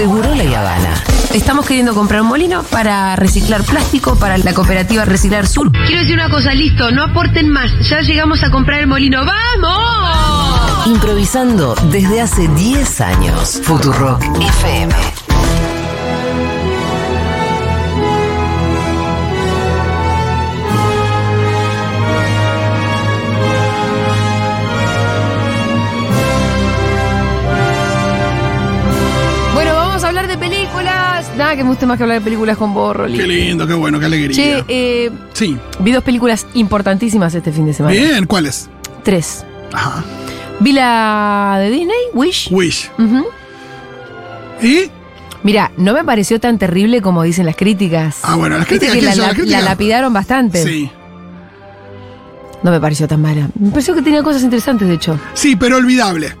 Seguro La Habana. Estamos queriendo comprar un molino para reciclar plástico para la cooperativa Reciclar Sur. Quiero decir una cosa, listo, no aporten más. Ya llegamos a comprar el molino. ¡Vamos! Improvisando desde hace 10 años. Futurock FM. Nada que me guste más que hablar de películas con vos, Rolly. Qué lindo, qué bueno, qué alegría. Che, eh, sí. vi dos películas importantísimas este fin de semana. Bien, ¿cuáles? Tres. Ajá. Vi la de Disney, Wish. Wish. ¿Y? Mira, no me pareció tan terrible como dicen las críticas. Ah, bueno, las críticas, la- Las críticas- la lapidaron bastante. Sí. No me pareció tan mala. Me pareció que tenía cosas interesantes, de hecho. Sí, pero olvidable.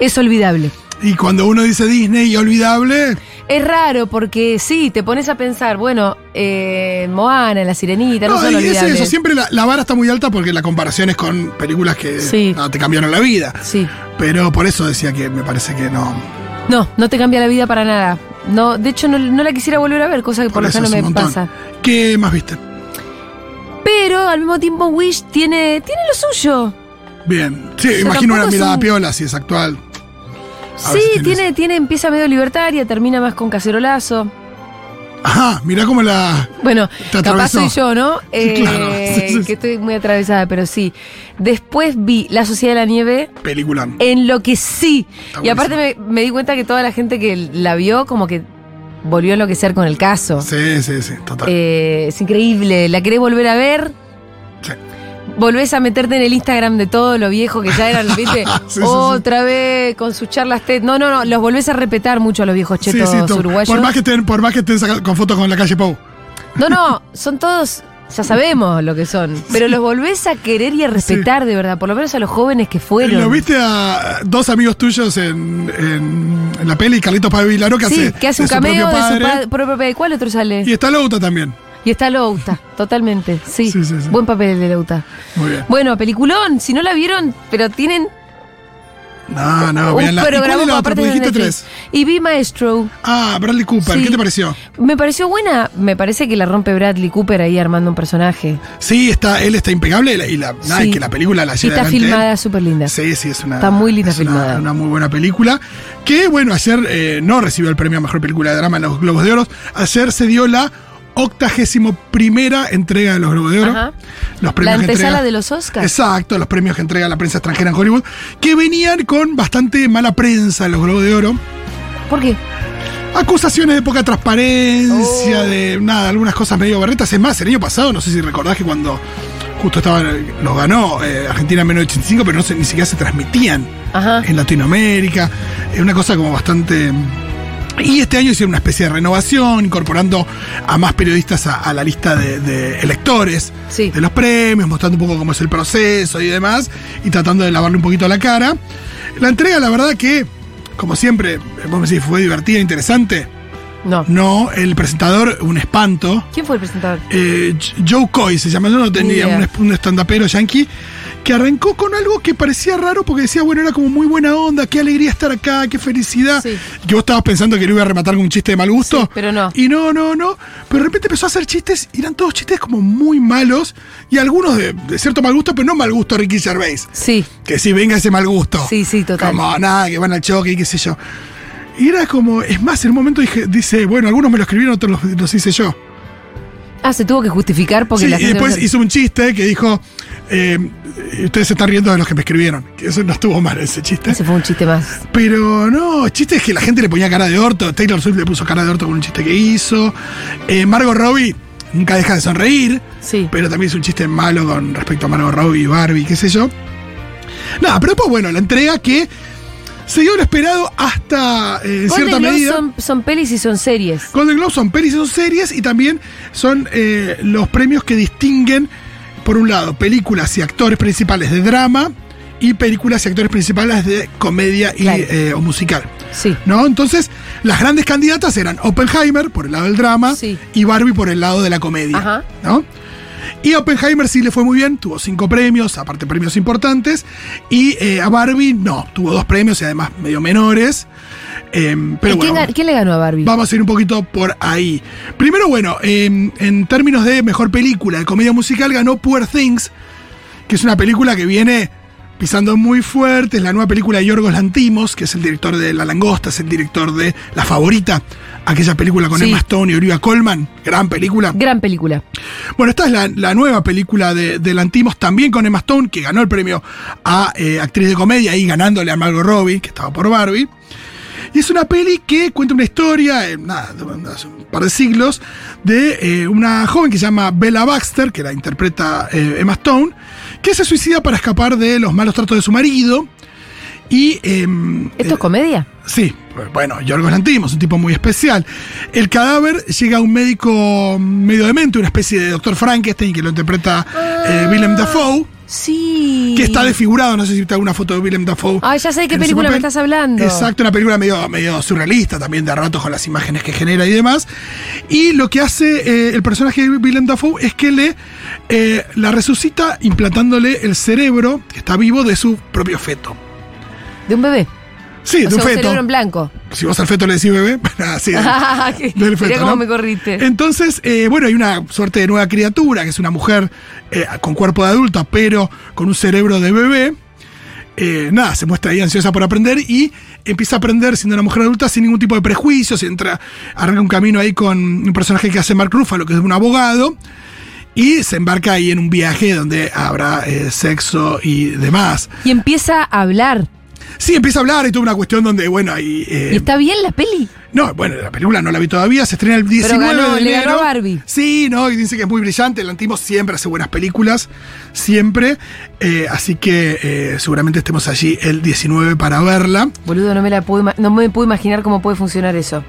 Es olvidable. Y cuando uno dice Disney y olvidable, Es raro porque sí, te pones a pensar, bueno, eh, Moana, La Sirenita, no, no, son y es eso, siempre la, la vara está muy alta porque la comparación es con películas que Sí. no, te cambiaron la vida. Sí. Pero por eso decía que me parece que no. No, no te cambia la vida para nada. No, de hecho, no, no la quisiera volver a ver, cosa que por, lo general no me pasa. ¿Qué más viste? Pero al mismo tiempo, Wish tiene, tiene lo suyo. Bien. Sí, sea, imagino una mirada un- piola, si es actual. Sí, tiene, tiene, empieza medio libertaria, termina más con cacerolazo. Ajá, mirá cómo la. Bueno, capaz soy yo, ¿no? Eh, Claro, sí. Que estoy muy atravesada, pero sí. Después vi La Sociedad de la Nieve, Película. en lo que sí. Y aparte me, me di cuenta que toda la gente que la vio, como que volvió a enloquecer con el caso. Sí, sí, sí, total. Eh, es increíble. ¿La querés volver a ver? Sí. Volvés a meterte en el Instagram de todo lo viejo que ya eran, ¿viste? Sí, sí, Otra vez con sus charlas TED. No, no, no, los volvés a respetar mucho a los viejos Sí, chetos sí, uruguayos. por más que estén, por más que estén con fotos con la calle Pau. No, no, son todos, ya sabemos lo que son. Pero los volvés a querer y a respetar de verdad, por lo menos a los jóvenes que fueron. ¿Lo viste a dos amigos tuyos en, en, en la peli, Carlitos Pablo que Sí, hace, que hace un cameo de su padre? pa- propio padre. ¿Cuál otro sale? Y está Louta también. Y está Louta, totalmente. Sí, Sí, sí, sí. buen papel de Louta. Muy bien. Bueno, peliculón, si no la vieron, pero tienen No, no, veanla. ¿Y cuál es la otra? Porque dijiste tres. Y vi Maestro. Ah, Bradley Cooper. ¿Qué te pareció? Me pareció buena, me parece que la rompe Bradley Cooper ahí armando un personaje. Sí, está, él está impecable y la, y nada, y que la película la Y lleva está adelante él. filmada súper linda. Sí, sí, es una. Está muy linda es una- filmada. Una, muy buena película. Que, bueno, ayer eh, no recibió el premio a mejor película de drama en los Globos de Oro. Ayer se dio la octagésimo primera entrega de los Globos de Oro. Ajá. Los La premios que antesala entrega- de los Oscars. Exacto, los premios que entrega la prensa extranjera en Hollywood. Que venían con bastante mala prensa en los Globos de Oro. ¿Por qué? Acusaciones de poca transparencia, Oh. de nada, algunas cosas medio barretas. Es más, el año pasado, no sé si recordás que cuando justo estaban, los ganó eh, Argentina en 1985, pero no se- ni siquiera se transmitían Ajá. en Latinoamérica. Es una cosa como bastante. Y este año hicieron una especie de renovación, incorporando a más periodistas a, a la lista de, de electores Sí. de los premios, mostrando un poco cómo es el proceso y demás, y tratando de lavarle un poquito la cara. La entrega, la verdad que, como siempre, vos me decís, fue divertida, interesante. No. No, el presentador, un espanto. ¿Quién fue el presentador? Eh, Joe Coy se llama, yo no tenía un, un stand-upero yankee que arrancó con algo que parecía raro porque decía, bueno, era como muy buena onda, qué alegría estar acá, qué felicidad. Sí. Que vos estabas pensando que lo iba a rematar con un chiste de mal gusto. Sí, pero no. Y no, no, no. Pero de repente empezó a hacer chistes y eran todos chistes como muy malos y algunos de, de cierto mal gusto, pero no mal gusto Ricky Gervais. Sí. Que si venga ese mal gusto. Sí, sí, total. Como nada, que van al choque y qué sé yo. Y era como, es más, en un momento dije, dice, bueno, algunos me lo escribieron, otros los, los hice yo. Ah, se tuvo que justificar porque Sí, la y gente. después no se- hizo un chiste que dijo, eh, ustedes se están riendo de los que me escribieron. Que eso no estuvo mal ese chiste. Ese fue un chiste más. Pero no, chistes que la gente le ponía cara de orto. Taylor Swift le puso cara de orto con un chiste que hizo. Eh, Margot Robbie nunca deja de sonreír. Sí. Pero también hizo un chiste malo con respecto a Margot Robbie y Barbie, qué sé yo. Nada, pero después, bueno, la entrega que se dio lo esperado hasta eh, en Golden cierta medida. son, son pelis y son series. Golden Globes son pelis y son series y también son eh, los premios que distinguen, por un lado, películas y actores principales de drama y películas y actores principales de comedia y, Claro. eh, o musical. Sí. ¿No? Entonces, las grandes candidatas eran Oppenheimer por el lado del drama Sí. y Barbie por el lado de la comedia. Ajá. ¿no? Y a Oppenheimer sí le fue muy bien, tuvo cinco premios, aparte premios importantes. Y eh, a Barbie no, tuvo dos premios y además medio menores. Em, pero ¿Y quién, bueno, ga- quién le ganó a Barbie? Vamos a ir un poquito por ahí. Primero, bueno, em, en términos de mejor película de comedia musical ganó Poor Things, que es una película que viene pisando muy fuerte. Es la nueva película de Yorgos Lantimos, que es el director de La Langosta, es el director de La Favorita, aquella película con Sí. Emma Stone y Olivia Colman, gran película. Gran película. Bueno, esta es la, la nueva película de, de Lantimos, también con Emma Stone, que ganó el premio a eh, actriz de comedia, y ganándole a Margot Robbie, que estaba por Barbie. Y es una peli que cuenta una historia, eh, nada, hace un par de siglos, de eh, una joven que se llama Bella Baxter, que la interpreta eh, Emma Stone, que se suicida para escapar de los malos tratos de su marido. Y. em, ¿Esto es comedia? Sí, bueno, Yorgos Lantimos, un tipo muy especial. El cadáver llega a un médico medio demente, una especie de doctor Frankenstein que lo interpreta eh, Willem Dafoe, Sí. que está desfigurado. No sé si te alguna foto de Willem Dafoe. Ay, ya sé de qué película me estás hablando. Exacto, una película medio, medio surrealista también, de ratos con las imágenes que genera y demás. Y lo que hace eh, el personaje de Willem Dafoe es que le eh, la resucita implantándole el cerebro, que está vivo, de su propio feto. De un bebé. Sí, o de un sea, un feto. cerebro en blanco. Si vos al feto le decís bebé, así. del feto, cómo ¿no? me corriste. Entonces, eh, bueno, hay una suerte de nueva criatura, que es una mujer eh, con cuerpo de adulta, pero con un cerebro de bebé. Eh, nada, se muestra ahí ansiosa por aprender y empieza a aprender siendo una mujer adulta sin ningún tipo de prejuicios. Entra, arranca un camino ahí con un personaje que hace Mark Ruffalo, que es un abogado. Y se embarca ahí en un viaje donde habrá sexo y demás. Y empieza a hablar. Sí, empieza a hablar y toda una cuestión donde, bueno, ahí. eh, ¿Y está bien la peli? no, bueno, la película no la vi todavía, se estrena el 19 ganó, de le enero. ganó a Barbie. Sí, no, y dice que es muy brillante, el Antimo siempre hace buenas películas, siempre, eh, así que eh, seguramente estemos allí el 19 para verla. Boludo, no me la ima- no me puedo imaginar cómo puede funcionar eso.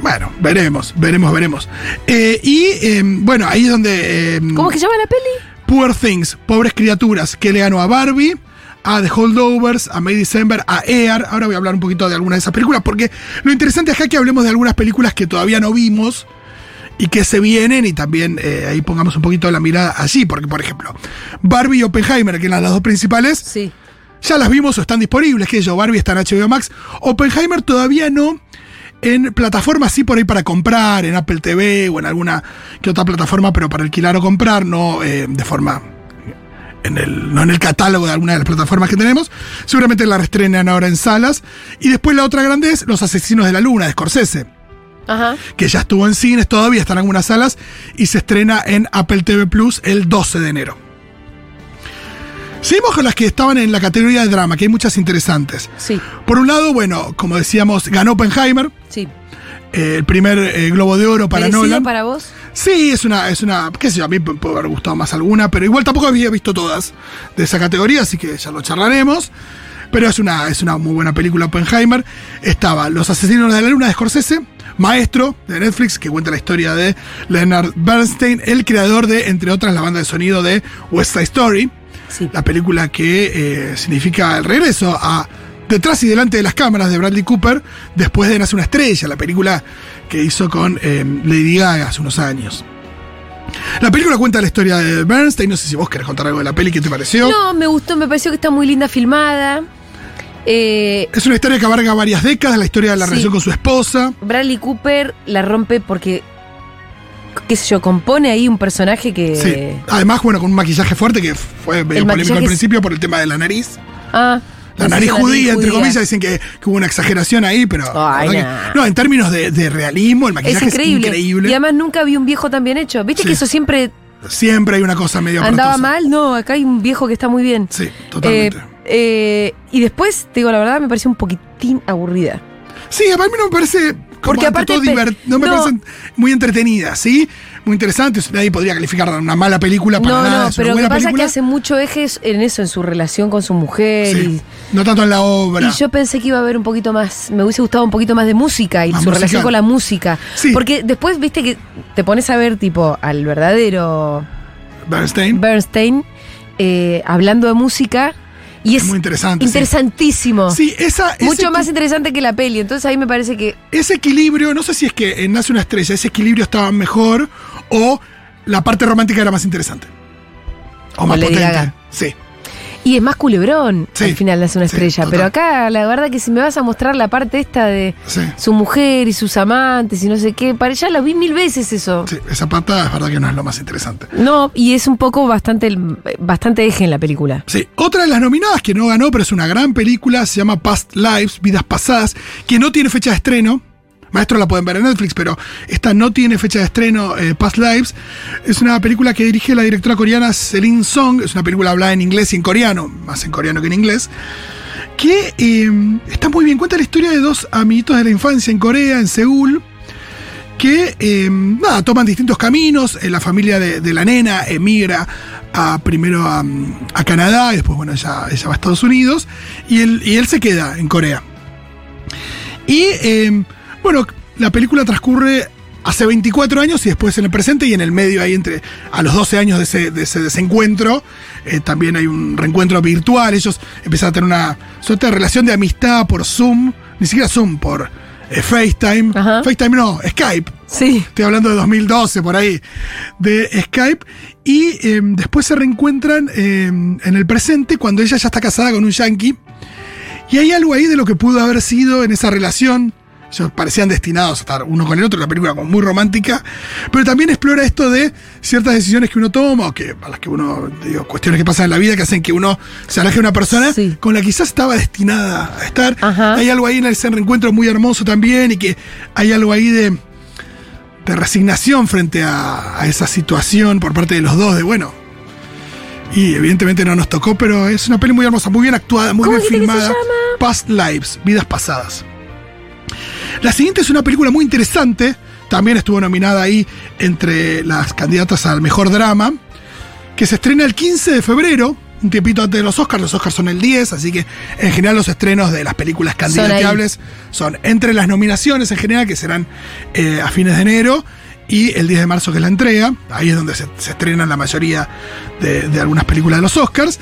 Bueno, veremos, veremos, veremos. Eh, y eh, bueno, ahí es donde... eh, ¿Cómo es que se llama la peli? Poor Things, Pobres Criaturas, que le ganó a Barbie, a The Holdovers, a May December, a Air. Ahora voy a hablar un poquito de algunas de esas películas, porque lo interesante es que hablemos de algunas películas que todavía no vimos y que se vienen, y también eh, ahí pongamos un poquito la mirada allí, porque por ejemplo, Barbie y Oppenheimer, que eran las dos principales, Sí. ya las vimos o están disponibles, que yo, Barbie está en HBO Max, Oppenheimer todavía no. En plataformas sí por ahí para comprar, en Apple TV o en alguna que otra plataforma, pero para alquilar o comprar, no eh, de forma en el, no en el catálogo de alguna de las plataformas que tenemos. Seguramente la reestrenan ahora en salas. Y después la otra grande es Los Asesinos de la Luna, de Scorsese, Ajá. que ya estuvo en cines, todavía está en algunas salas, y se estrena en Apple TV Plus el 12 de enero. Seguimos con las que estaban en la categoría de drama, que hay muchas interesantes. Sí, Por un lado, bueno, como decíamos, ganó Oppenheimer, sí. eh, el primer eh, Globo de Oro para ¿Merecido Nolan. para vos? Sí, es una, es una, qué sé yo, a mí me puede haber gustado más alguna, pero igual tampoco había visto todas de esa categoría, así que ya lo charlaremos. Pero es una, es una muy buena película Oppenheimer. Estaba Los Asesinos de la Luna de Scorsese, Maestro de Netflix, que cuenta la historia de Leonard Bernstein, el creador de, entre otras, la banda de sonido de West Side Story, Sí. la película que eh, significa el regreso a detrás y delante de las cámaras de Bradley Cooper después de Nace una estrella, la película que hizo con eh, Lady Gaga hace unos años. La película cuenta la historia de Bernstein, no sé si vos querés contar algo de la peli, ¿qué te pareció? No, me gustó, me pareció que está muy linda filmada. Eh, Es una historia que abarca varias décadas, la historia de la Sí. relación con su esposa. Bradley Cooper la rompe porque, qué sé yo, compone ahí un personaje que... Sí. Además, bueno, con un maquillaje fuerte que fue medio El polémico al es- principio por el tema de la nariz. Ah, La nariz judía, entre judía. comillas, dicen que, que hubo una exageración ahí, pero. Ay, que- no. en términos de, de realismo, el maquillaje es increíble. increíble. Y además nunca vi un viejo tan bien hecho. ¿Viste Sí. que eso siempre Siempre hay una cosa medio andaba aparatosa. mal? No, acá hay un viejo que está muy bien. Sí, totalmente. Eh, eh, y después, te digo la verdad, me pareció un poquitín aburrida. sí, a mí no me parece. como Porque aparte todo no me no. parecen muy entretenidas, ¿sí? Muy interesantes. Nadie podría calificar una mala película para no, nada. no, es pero lo que pasa es que película. hace mucho ejes en eso, en su relación con su mujer. Sí, no tanto en la Y, obra. y yo pensé que iba a haber un poquito más, me hubiese gustado un poquito más de música y Más su relación con la música. Sí. Porque después, viste que te pones a ver, tipo, al verdadero Bernstein. Bernstein eh, hablando de música y es Es muy interesante, interesantísimo. Sí, esa, Mucho más interesante que la peli. Entonces ahí me parece que. ese equilibrio, no sé si es que en Nace una estrella, ese equilibrio estaba mejor o la parte romántica era más interesante. O más potente. Sí. Y es más culebrón Sí, al final hace una estrella. Pero acá, la verdad que si me vas a mostrar la parte esta de Sí. su mujer y sus amantes y no sé qué, para ya lo vi mil veces eso. Sí, esa pata es verdad que no es lo más interesante. No, y es un poco bastante, bastante eje en la película. Sí, otra de las nominadas que no ganó, pero es una gran película, se llama Past Lives, Vidas Pasadas, que no tiene fecha de estreno. Maestro la pueden ver en Netflix, pero esta no tiene fecha de estreno, eh, Past Lives. Es una película que dirige la directora coreana Celine Song. Es una película hablada en inglés y en coreano, más en coreano que en inglés. Que eh, está muy bien. Cuenta la historia de dos amiguitos de la infancia en Corea, en Seúl que eh, nada, toman distintos caminos. La familia de, la nena emigra a, primero a, Canadá y después, bueno, ella, ella va a Estados Unidos y él, se queda en Corea. Y bueno, la película transcurre hace 24 años y después en el presente y en el medio ahí entre a los 12 años de ese, de ese desencuentro eh, también hay un reencuentro virtual ellos empiezan a tener una suerte de relación de amistad por Zoom ni siquiera Zoom por eh, FaceTime Ajá. FaceTime no Skype Sí. Estoy hablando de 2012, por ahí, de Skype. Y eh, después se reencuentran eh, en el presente cuando ella ya está casada con un yankee. Y hay algo ahí de lo que pudo haber sido en esa relación. Ellos parecían destinados a estar uno con el otro, una película como muy romántica. Pero también explora esto de ciertas decisiones que uno toma, o que, a las que uno, digo, cuestiones que pasan en la vida que hacen que uno se aleje de una persona Sí. con la que quizás estaba destinada a estar. Ajá. Hay algo ahí en ese reencuentro muy hermoso también, y que hay algo ahí de de resignación frente a, a esa situación por parte de los dos, de bueno. Y evidentemente no nos tocó, pero es una peli muy hermosa, muy bien actuada, muy ¿Cómo bien filmada. llama? Past Lives, vidas pasadas. La siguiente es una película muy interesante, también estuvo nominada ahí entre las candidatas al mejor drama, que se estrena el 15 de febrero, un tiempito antes de los Oscars, los Oscars son el 10, así que en general los estrenos de las películas candidateables son, entre las nominaciones en general, que serán eh, a fines de enero, y el 10 de marzo que es la entrega, ahí es donde se, se estrenan la mayoría de, de algunas películas de los Oscars.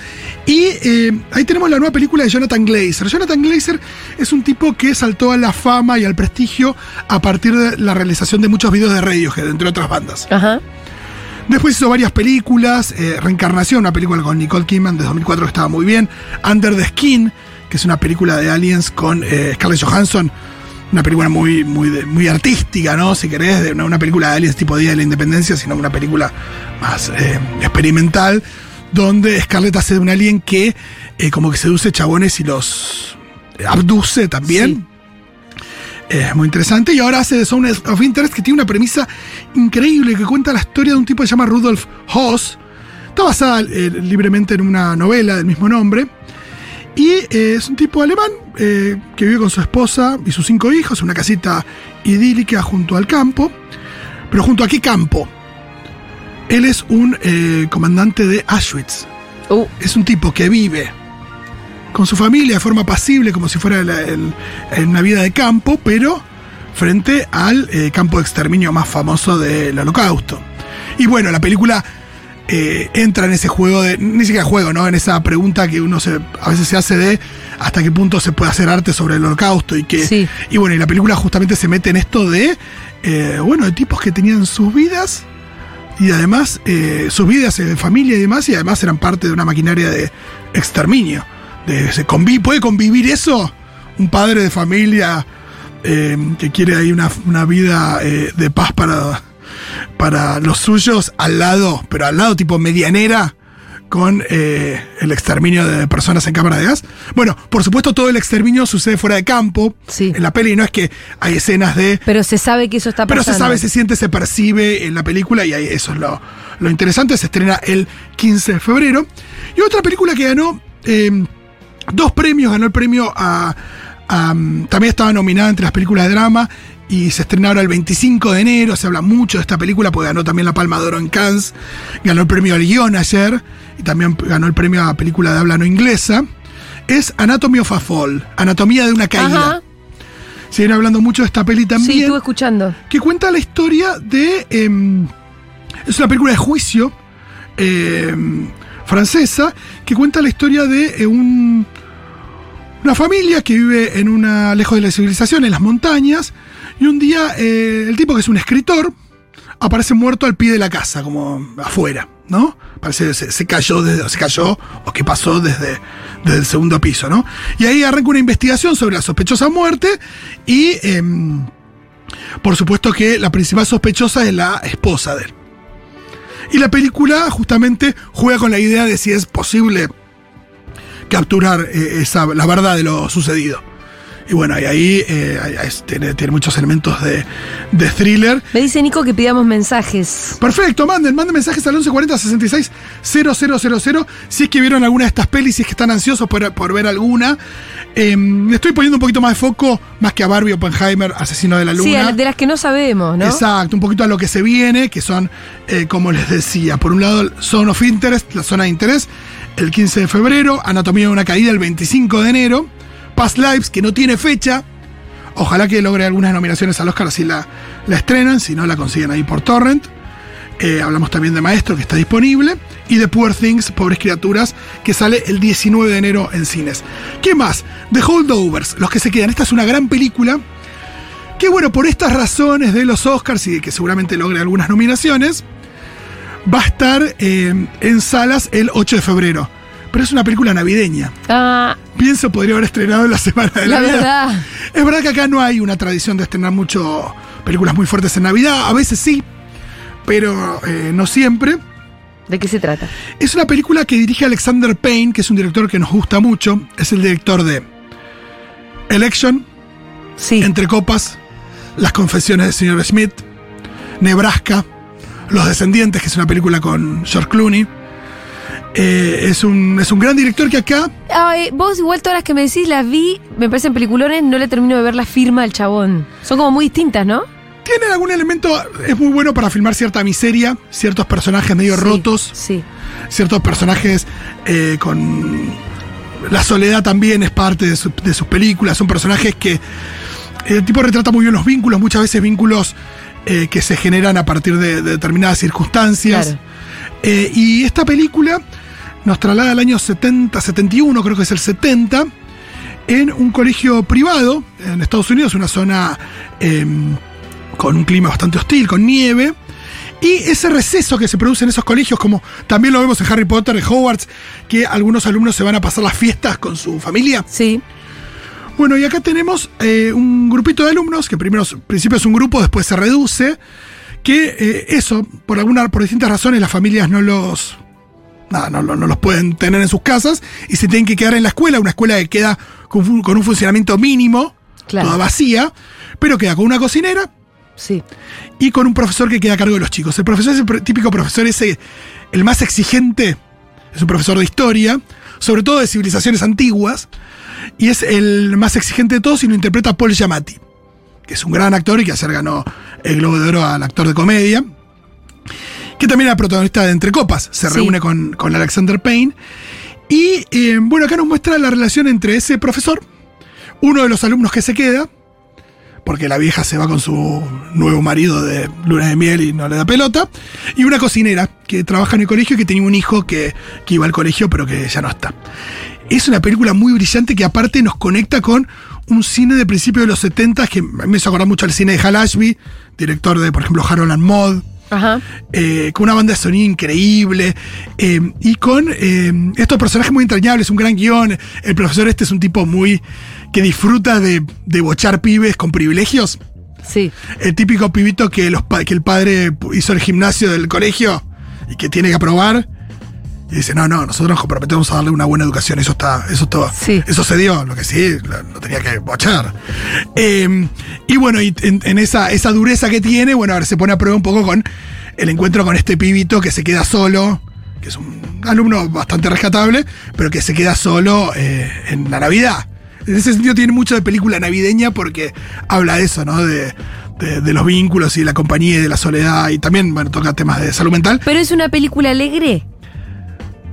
Y eh, ahí tenemos la nueva película de Jonathan Glazer. Jonathan Glazer es un tipo que saltó a la fama y al prestigio a partir de la realización de muchos videos de Radiohead, entre otras bandas. Ajá. Después hizo varias películas, eh, Reencarnación, una película con Nicole Kidman de 2004 que estaba muy bien, Under the Skin, que es una película de aliens con eh, Scarlett Johansson, una película muy, muy, muy artística, ¿no? Si querés, de una, una película de aliens tipo Día de la Independencia, sino una película más eh, experimental, donde Scarlett hace de un alien que eh, como que seduce chabones y los abduce también. Es muy interesante. Y ahora hace The Zone of Interest, que tiene una premisa increíble, que cuenta la historia de un tipo que se llama Rudolf Hoss. Está basada eh, libremente en una novela del mismo nombre. Y es un tipo alemán eh, que vive con su esposa y sus cinco hijos en una casita idílica junto al campo. Pero junto a qué campo? Él es un eh, comandante de Auschwitz Uh, es un tipo que vive con su familia de forma pasible, como si fuera la- el- en una vida de campo, pero frente al eh, campo de exterminio más famoso del holocausto. Y bueno, la película eh, entra en ese juego de, ni siquiera juego, ¿no? En esa pregunta que uno se, a veces se hace de hasta qué punto se puede hacer arte sobre el holocausto y que... Sí. Y bueno, y la película justamente se mete en esto de, eh, bueno, de tipos que tenían sus vidas y además eh, sus vidas de familia y demás, y además eran parte de una maquinaria de exterminio. De, se ¿Puede convivir eso? Un padre de familia eh, que quiere ahí una, una vida eh, de paz para, para los suyos al lado, pero al lado tipo medianera, con eh, el exterminio de personas en cámara de gas. Bueno, por supuesto todo el exterminio sucede fuera de campo. Sí. En la peli no es que hay escenas de pero se sabe que eso está pero pasando. se sabe, se siente, se percibe en la película y ahí eso es lo, lo interesante. Se estrena el 15 de febrero. Y otra película que ganó eh, dos premios, ganó el premio a, a, mm, También estaba nominada entre las películas de drama y se estrena ahora el 25 de enero. Se habla mucho de esta película porque ganó también la Palma de Oro en Cannes. Ganó el premio al guion ayer y también ganó el premio a película de habla no inglesa. Es Anatomy of a Fall, Anatomía de una caída. Ajá. Se viene hablando mucho de esta peli también Sí, estuve escuchando. que cuenta la historia de. em, es una película de juicio em, francesa que cuenta la historia de eh, un, una familia que vive en una lejos de la civilización, en las montañas, y un día eh, el tipo que es un escritor aparece muerto al pie de la casa, como afuera, ¿no? Parece que se, cayó se cayó o que pasó desde, desde el segundo piso, ¿no? Y ahí arranca una investigación sobre la sospechosa muerte y em, por supuesto que la principal sospechosa es la esposa de él. Y la película justamente juega con la idea de si es posible capturar eh, esa, la verdad de lo sucedido. Y bueno, y ahí eh, tiene, tiene muchos elementos de, de thriller. Me dice Nico que pidamos mensajes. Perfecto, manden, manden mensajes al 1140 66 000 si es que vieron alguna de estas pelis, si es que están ansiosos por, por ver alguna. Eh, le estoy poniendo un poquito más de foco, más que a Barbie Oppenheimer, Asesino de la Luna. Sí, de las que no sabemos, ¿no? Exacto, un poquito a lo que se viene, que son, eh, como les decía, por un lado, Zone of Interest, la zona de interés, el 15 de febrero, Anatomía de una caída el 25 de enero, Past Lives, que no tiene fecha, ojalá que logre algunas nominaciones al Oscar si la, la estrenan, si no la consiguen ahí por Torrent. Eh, hablamos también de Maestro, que está disponible. Y de Poor Things, Pobres Criaturas, que sale el 19 de enero en cines. ¿Qué más? The Holdovers, Los que se quedan. Esta es una gran película que bueno, por estas razones de los Oscars y de que seguramente logre algunas nominaciones, va a estar eh, en salas el 8 de febrero. Pero es una película navideña. Ah, Pienso podría haber estrenado en la semana de la Navidad. verdad. Es verdad que acá no hay una tradición de estrenar mucho películas muy fuertes en Navidad, a veces sí, pero eh, no siempre. ¿De qué se trata? Es una película que dirige Alexander Payne, que es un director que nos gusta mucho. Es el director de Election, Sí. Entre Copas, Las Confesiones del Señor Smith, Nebraska, Los Descendientes, que es una película con George Clooney. Eh, es, un, es un gran director que acá Ay, vos igual todas las que me decís las vi, me parecen peliculones, no le termino de ver la firma del chabón. Son como muy distintas, ¿no? tiene algún elemento, es muy bueno para filmar cierta miseria, ciertos personajes medio Sí, rotos, Sí. ciertos personajes eh, con... La soledad también es parte de, su- de sus películas, son personajes que... El tipo retrata muy bien los vínculos, muchas veces vínculos eh, que se generan a partir de, de determinadas circunstancias. Claro. Eh, y esta película nos traslada al año 70, 71, creo que es el 70, en un colegio privado en Estados Unidos, una zona eh, con un clima bastante hostil, con nieve. Y ese receso que se produce en esos colegios, como también lo vemos en Harry Potter, en Hogwarts, que algunos alumnos se van a pasar las fiestas con su familia. Sí. Bueno, y acá tenemos eh, un grupito de alumnos, que primero principio es un grupo, después se reduce, que eh, eso, por alguna, por distintas razones, las familias no los. Nada, no, lo- no los pueden tener en sus casas y se tienen que quedar en la escuela, una escuela que queda con, con un funcionamiento mínimo, Claro. toda vacía, pero queda con una cocinera Sí. y con un profesor que queda a cargo de los chicos. El profesor es el típico profesor ese, el más exigente, es un profesor de historia, sobre todo de civilizaciones antiguas, y es el más exigente de todos y lo interpreta Paul Giamatti, que es un gran actor y que ayer ganó el Globo de Oro al actor de comedia, que también era protagonista de Entre Copas, se Sí. reúne con, con Alexander Payne. Y eh, bueno, acá nos muestra la relación entre ese profesor, uno de los alumnos que se queda, porque la vieja se va con su nuevo marido de luna de miel y no le da pelota, y una cocinera que trabaja en el colegio y que tenía un hijo que, que iba al colegio pero que ya no está. Es una película muy brillante que aparte nos conecta con un cine de principios de los 70 que me hizo acordar mucho al cine de Hal Ashby, director de, por ejemplo, Harold and Maude, Ajá. eh, con una banda de sonido increíble eh, y con eh, estos personajes muy entrañables, un gran guion. El profesor este es un tipo muy que disfruta de, de bochar pibes con privilegios. Sí. El típico pibito que, los, que el padre hizo el gimnasio del colegio y que tiene que aprobar. Y dice, no, no, nosotros nos comprometemos a darle una buena educación. Eso está, eso está, Sí. eso se dio, lo que sí, lo, lo tenía que bochar. Eh, y bueno, y en, en esa, esa dureza que tiene, bueno, ahora se pone a prueba un poco con el encuentro con este pibito que se queda solo, que es un alumno bastante rescatable, pero que se queda solo eh, en la Navidad. En ese sentido tiene mucho de película navideña porque habla de eso, ¿no? De, de- de los vínculos y la compañía y de la soledad y también, bueno, toca temas de salud mental. Pero es una película alegre.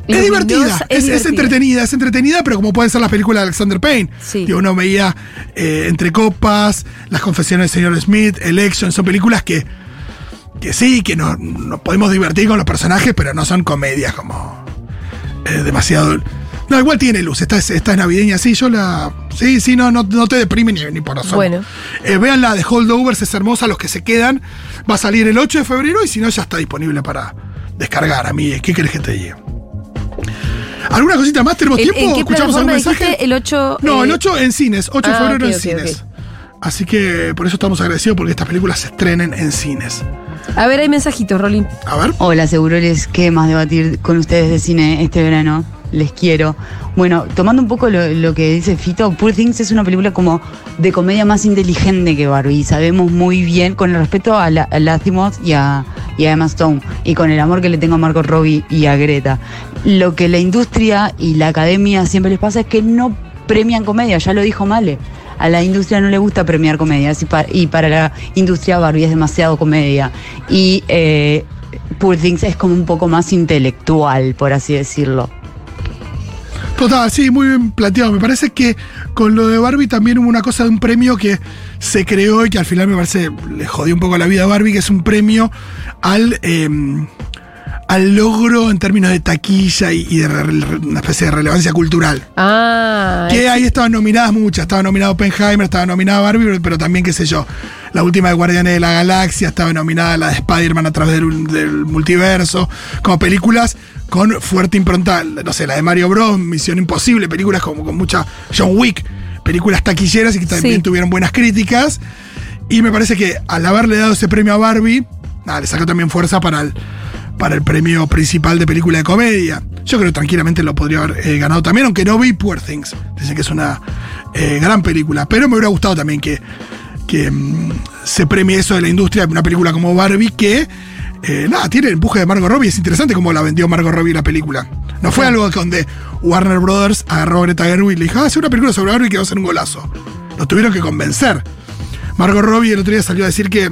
Es divertida, es, es divertida. entretenida, es entretenida, pero como pueden ser las películas de Alexander Payne. Sí. Digo, uno veía eh, Entre Copas, Las Confesiones del Señor Smith, Election, son películas que, que sí, que nos, nos podemos divertir con los personajes, pero no son comedias como eh, demasiado. No, igual tiene luz, esta es, esta es navideña, sí, yo la. Sí, sí, no, no, no te deprime ni, ni por razón. Bueno. Eh, vean la de Holdovers, es hermosa, los que se quedan. Va a salir el 8 de febrero y si no, ya está disponible para descargar a mí. ¿Qué querés que te diga? ¿Alguna cosita más? ¿Tenemos ¿En, tiempo? en qué ¿Escuchamos algún mensaje? El 8. No, eh, el 8 en cines, 8 de Ah, febrero en cines. Así que por eso estamos agradecidos porque estas películas se estrenen en cines. A ver, hay mensajitos, Rolín. A ver. Hola, Seguroles, ¿qué más debatir con ustedes de cine este verano? Les quiero. Bueno, tomando un poco lo, que dice Fito, Poor Things es una película como de comedia más inteligente que Barbie. Sabemos muy bien, con el respeto a, la, a y a, y Emma Stone, y con el amor que le tengo a Margot Robbie y a Greta. Lo que la industria y la academia siempre les pasa es que no premian comedia, ya lo dijo Male. A la industria no le gusta premiar comedias y para la industria Barbie es demasiado comedia. Y eh, Poor Things es como un poco más intelectual, por así decirlo. Total, sí, muy bien planteado. Me parece que con lo de Barbie también hubo una cosa de un premio que se creó y que al final me parece le jodió un poco la vida a Barbie, que es un premio al, eh, al logro en términos de taquilla y, y de una especie de relevancia cultural. Ah, Que ahí estaban nominadas muchas. Estaba nominado Oppenheimer, estaba nominada Barbie, pero, pero también, qué sé yo, la última de Guardianes de la Galaxia, estaba nominada la de Spider-Man a través del, del multiverso, como películas con fuerte impronta, no sé, la de Mario Bros, Misión Imposible, películas como con mucha John Wick, películas taquilleras y que también Sí. tuvieron buenas críticas. Y me parece que al haberle dado ese premio a Barbie, nada, le sacó también fuerza para el, para el premio principal de película de comedia. Yo creo que tranquilamente lo podría haber eh, ganado también, aunque no vi Poor Things. Dicen que es una eh, gran película. Pero me hubiera gustado también que, que mm, se premie eso de la industria, una película como Barbie que. eh, nada, tiene el empuje de Margot Robbie. Es interesante cómo la vendió Margot Robbie la película. No fue algo donde Warner Brothers agarró a Greta Gerwig y le dijo, ah, hace una película sobre Barbie que va a ser un golazo. Lo tuvieron que convencer. Margot Robbie el otro día salió a decir que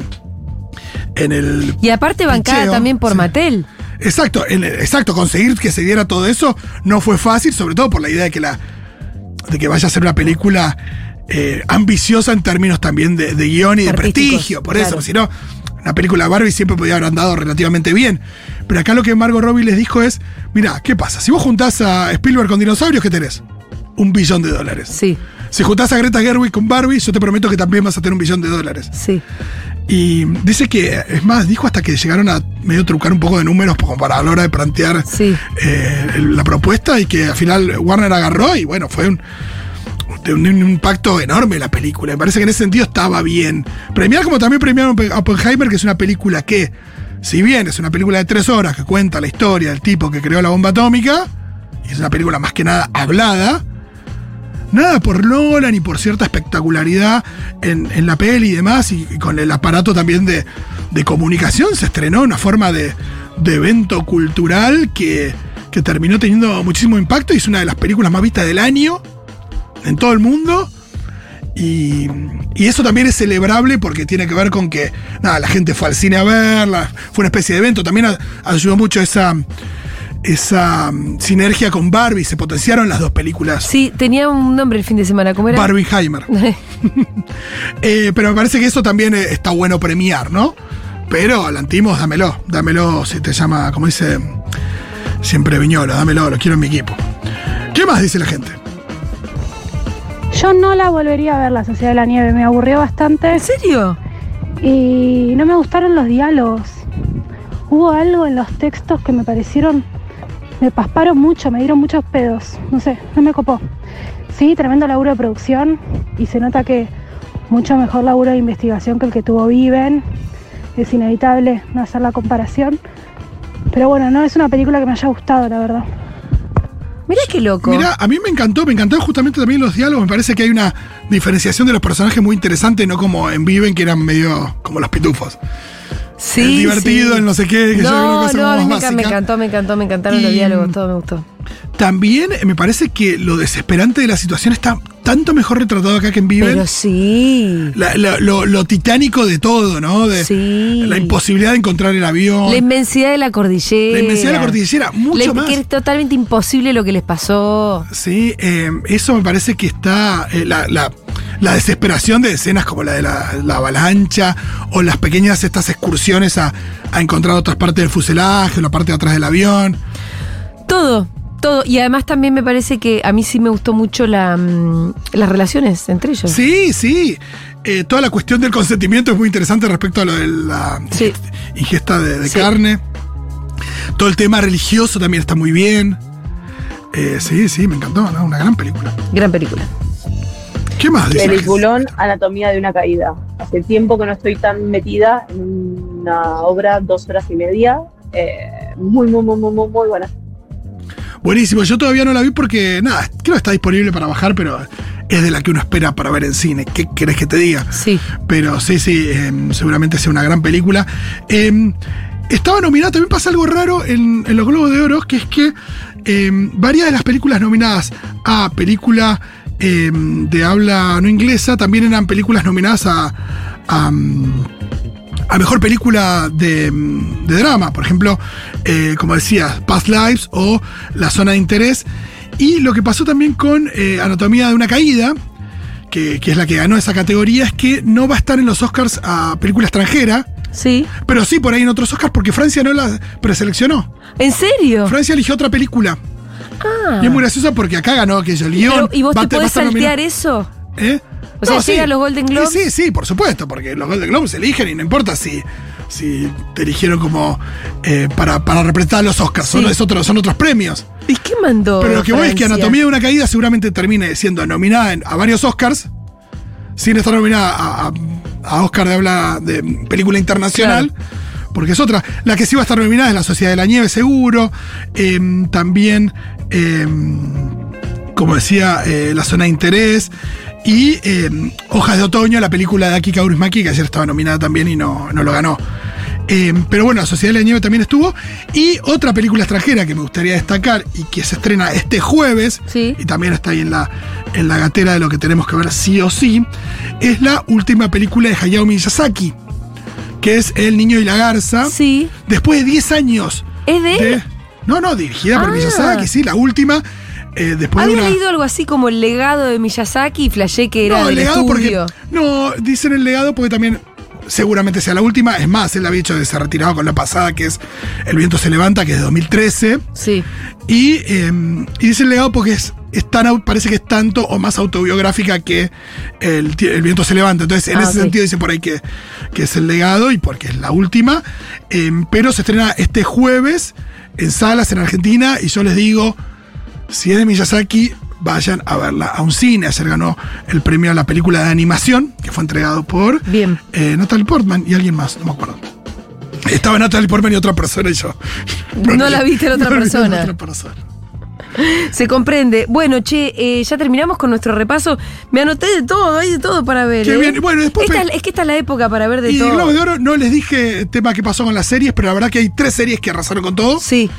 en el Y aparte bancada Picheo, también por sí. Mattel. Exacto, en- exacto, conseguir que se diera todo eso no fue fácil, sobre todo por la idea de que la de que vaya a ser una película eh, ambiciosa en términos también de, de guion y de Artísticos, prestigio, por claro. eso, si no, una película Barbie siempre podía haber andado relativamente bien. Pero acá lo que Margot Robbie les dijo es, mira, ¿qué pasa? Si vos juntás a Spielberg con dinosaurios, ¿qué tenés? Un billón de dólares. Sí, Si juntás a Greta Gerwig con Barbie, yo te prometo que también vas a tener un billón de dólares. sí. Y dice que, es más, dijo hasta que llegaron a medio trucar un poco de números como para a la hora de plantear Sí. eh, la propuesta y que al final Warner agarró y bueno, fue un, de un, un impacto enorme la película. Me parece que en ese sentido estaba bien. Premiar como también premiaron a Oppenheimer, que es una película que, si bien es una película de tres horas que cuenta la historia del tipo que creó la bomba atómica, y es una película más que nada hablada, nada por Nolan y por cierta espectacularidad en, en la peli y demás, y, y con el aparato también de, de comunicación, se estrenó una forma de, de evento cultural que, que terminó teniendo muchísimo impacto y es una de las películas más vistas del año en todo el mundo. Y, y eso también es celebrable porque tiene que ver con que nada, la gente fue al cine a verla, fue una especie de evento. También ayudó mucho esa, esa mm, sinergia con Barbie, se potenciaron las dos películas. Sí, tenía un nombre el fin de semana, ¿cómo era? Barbieheimer. Eh, pero me parece que eso también eh, está bueno premiar, ¿no? Pero Lantimos, dámelo, dámelo si te llama, como dice siempre Viñolo, dámelo, lo quiero en mi equipo. ¿Qué más dice la gente? Yo no la volvería a ver, La Sociedad de la Nieve. Me aburrió bastante ¿En serio? y no me gustaron los diálogos. Hubo algo en los textos que me parecieron. Me pasparon mucho, me dieron muchos pedos. No sé, no me copó. Sí, tremendo laburo de producción y se nota que mucho mejor laburo de investigación que el que tuvo Viven. Es inevitable no hacer la comparación. Pero bueno, no es una película que me haya gustado, la verdad. Mirá qué loco. Mira, a mí me encantó, me encantaron justamente también los diálogos. Me parece que hay una diferenciación de los personajes muy interesante, no como en Viven, que eran medio como los pitufos. Sí, el divertido, sí. el no sé qué, que una No, cosa no, como a mí me, encantó, me encantó, me encantaron los diálogos, todo me gustó. También me parece que lo desesperante de la situación está tanto mejor retratado acá que en Viven. Pero sí. La- la- lo, lo titánico de todo, ¿no? De Sí. la imposibilidad de encontrar el avión. La inmensidad de la cordillera. La inmensidad de la cordillera, mucho La- más. Que es totalmente imposible lo que les pasó. Sí, eh, eso me parece que está. eh, la, la- desesperación de escenas como la de la, la avalancha o las pequeñas estas excursiones a, a encontrar otras partes del fuselaje o la parte de atrás del avión. Todo, todo. Y además también me parece que a mí sí me gustó mucho la, mm, las relaciones entre ellos. Sí, sí. Eh, toda la cuestión del consentimiento es muy interesante respecto a lo de la Sí. ingesta de, de Sí. carne. todo el tema religioso también está muy bien. Eh, sí, sí, me encantó, ¿no? una gran película. Gran película. ¿Qué más? Peliculón, Anatomía de una caída. Hace tiempo que no estoy tan metida en una obra, dos horas y media. Eh, muy, muy, muy, muy, muy, muy buena. Buenísimo, yo todavía no la vi porque, nada, creo que está disponible para bajar, pero es de la que uno espera para ver en cine. ¿Qué querés que te diga? Sí. Pero sí, sí, eh, seguramente sea una gran película. Eh, estaba nominada, también pasa algo raro en, en los Globos de Oro, que es que eh, varias de las películas nominadas a película eh, de habla no inglesa también eran películas nominadas a, a, mm, a mejor película de, mm, de drama. Por ejemplo, eh, como decía, Past Lives o La Zona de Interés. Y lo que pasó también con eh, Anatomía de una Caída, que, que es la que ganó esa categoría, es que no va a estar en los Oscars a película extranjera, Sí. pero sí por ahí en otros Oscars, porque Francia no la preseleccionó. ¿En serio? Francia eligió otra película. Ah. Y es muy graciosa porque acá ganó aquello, Lyon. Pero, ¿Y vos te podés saltear eso? ¿Eh? O sea, llega a los Golden Globes. Sí, sí, por supuesto, porque los Golden Globes se eligen y no importa si, si te eligieron como eh, para, para representar a los Oscars, son, Sí. es otro- son otros premios. ¿Y qué mandó? Pero lo que voy es que? Anatomía de una Caída seguramente termine siendo nominada en- a varios Oscars, sin estar nominada a, a- a Oscar de habla de película internacional. Porque es otra. La que sí va a estar nominada es La Sociedad de la Nieve, seguro. Em, también, em, como decía, eh, La Zona de Interés. Y em, Hojas de Otoño, la película de Aki Kaurismäki, que ayer estaba nominada también y no, no lo ganó. Em, pero bueno, La Sociedad de la Nieve también estuvo. Y otra película extranjera que me gustaría destacar y que se estrena este jueves, Sí. y también está ahí en la, en la gatera de lo que tenemos que ver sí o sí, es la última película de Hayao Miyazaki, que es El Niño y la Garza. Sí. Después de 10 años ¿Es de él? De... No, no, dirigida por Ah. Miyazaki, sí, la última. eh, después Había de una... leído algo así como el legado de Miyazaki y flashé que era no, el legado estudio. porque. No, dicen el legado porque también seguramente sea la última. Es más, él había dicho que se retiraba con la pasada, que es El viento se levanta, que es de 2013. Sí. Y, eh, y dice el legado porque es, es tan, parece que es tanto o más autobiográfica que el, el viento se levanta. Entonces, en Ah, ese sentido dice por ahí que, que es el legado y porque es la última. Eh, pero se estrena este jueves en salas en Argentina y yo les digo, si es de Miyazaki, vayan a verla a un cine. Ayer ganó el premio a la película de animación, que fue entregado por Bien. eh, Natalie Portman y alguien más, no me acuerdo. Estaba Natalie Portman y otra persona y yo. No la viste la otra No la vi persona. la otra persona. Se comprende. Bueno, che, eh, ya terminamos con nuestro repaso. Me anoté de todo, hay de todo para ver. Qué ¿eh? bien. Bueno, después Esta- es que esta es la época para ver de Y todo. Globo de Oro no les dije el tema que pasó con las series, pero la verdad que hay tres series que arrasaron con todo. Sí,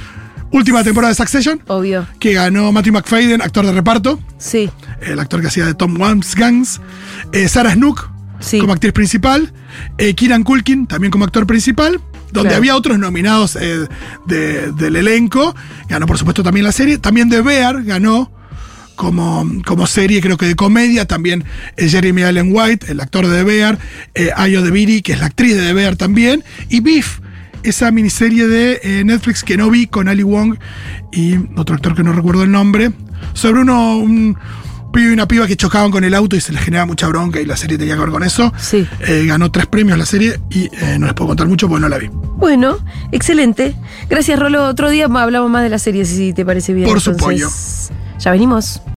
Última temporada de Succession, obvio. que ganó Matthew McFadden, actor de reparto, Sí, el actor que hacía de Tom Wamsgans, eh, Sarah Snook sí. como actriz principal, eh, Kieran Culkin también como actor principal, donde Claro. había otros nominados eh, de- del elenco, ganó por supuesto también la serie, también de Bear ganó como, como serie creo que de comedia, también eh, Jeremy Allen White, el actor de The Bear, eh, Ayo DeViri, que es la actriz de The Bear también, y Beef, esa miniserie de eh, Netflix que no vi con Ali Wong y otro actor que no recuerdo el nombre, sobre uno, un pibe y una piba que chocaban con el auto y se les generaba mucha bronca y la serie tenía que ver con eso. Sí. Eh, ganó tres premios la serie y eh, no les puedo contar mucho porque no la vi. Bueno, excelente. Gracias, Rolo. Otro día hablamos más de la serie, si te parece bien. Por su entonces. Ya venimos.